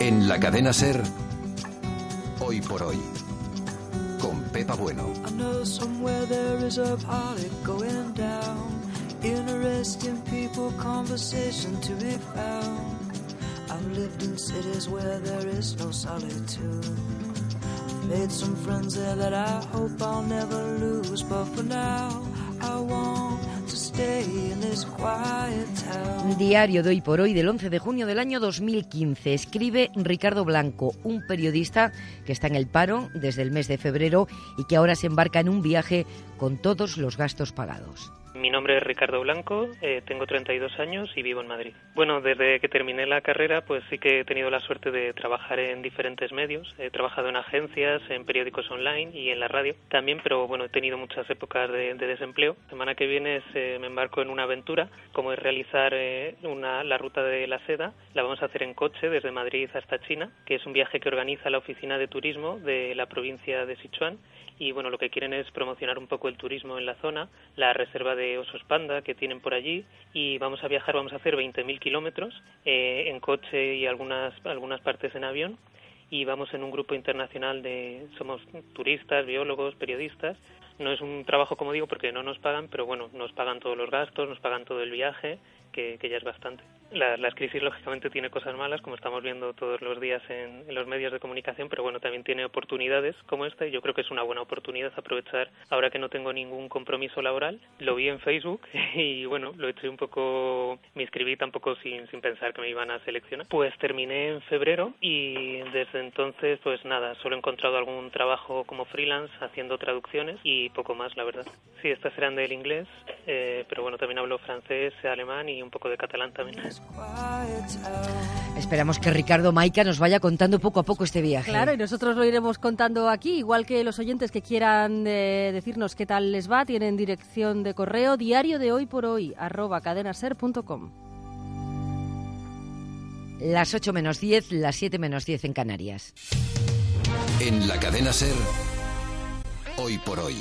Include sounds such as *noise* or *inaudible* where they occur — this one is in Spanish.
En la cadena Ser, hoy por hoy, con Pepa Bueno. I know somewhere there is a party going down. Interesting people, conversation to be found. I've lived in cities where there is no solitude. Made some friends there that I hope I'll never lose. But for now, Diario de hoy por hoy del 11 de junio del año 2015. Escribe Ricardo Blanco, un periodista que está en el paro desde el mes de febrero y que ahora se embarca en un viaje con todos los gastos pagados. Mi nombre es Ricardo Blanco, eh, tengo 32 años y vivo en Madrid. Bueno, desde que terminé la carrera, pues sí que he tenido la suerte de trabajar en diferentes medios. He trabajado en agencias, en periódicos online y en la radio también, pero bueno, he tenido muchas épocas de, de desempleo. La semana que viene se- me embarco en una aventura, como es realizar eh, una, la ruta de la seda. La vamos a hacer en coche desde Madrid hasta China, que es un viaje que organiza la Oficina de Turismo de la provincia de Sichuan y bueno, lo que quieren es promocionar un poco el turismo en la zona, la reserva de osos panda que tienen por allí y vamos a viajar, vamos a hacer 20.000 kilómetros eh, en coche y algunas, algunas partes en avión y vamos en un grupo internacional de, somos turistas, biólogos, periodistas. No es un trabajo, como digo, porque no nos pagan, pero bueno, nos pagan todos los gastos, nos pagan todo el viaje, que ya es bastante. La- las crisis, lógicamente, tiene cosas malas, como estamos viendo todos los días en, los medios de comunicación, pero bueno, también tiene oportunidades como esta y yo creo que es una buena oportunidad aprovechar ahora que no tengo ningún compromiso laboral. Lo vi en Facebook *laughs* y bueno, lo eché un poco, me inscribí tampoco sin, sin pensar que me iban a seleccionar. Pues terminé en febrero y desde entonces, pues nada, solo he encontrado algún trabajo como freelance haciendo traducciones y poco más, la verdad. Sí, estas eran del inglés, eh, pero bueno, también hablo francés, alemán y un poco de catalán también. Esperamos que Ricardo Maica nos vaya contando poco a poco este viaje. Claro, y nosotros lo iremos contando aquí, igual que los oyentes que quieran eh, decirnos qué tal les va, tienen dirección de correo diario de hoy por hoy, arroba cadenaser.com. Las 8 menos 10, las 7 menos 10 en Canarias. En la cadena Ser, hoy por hoy.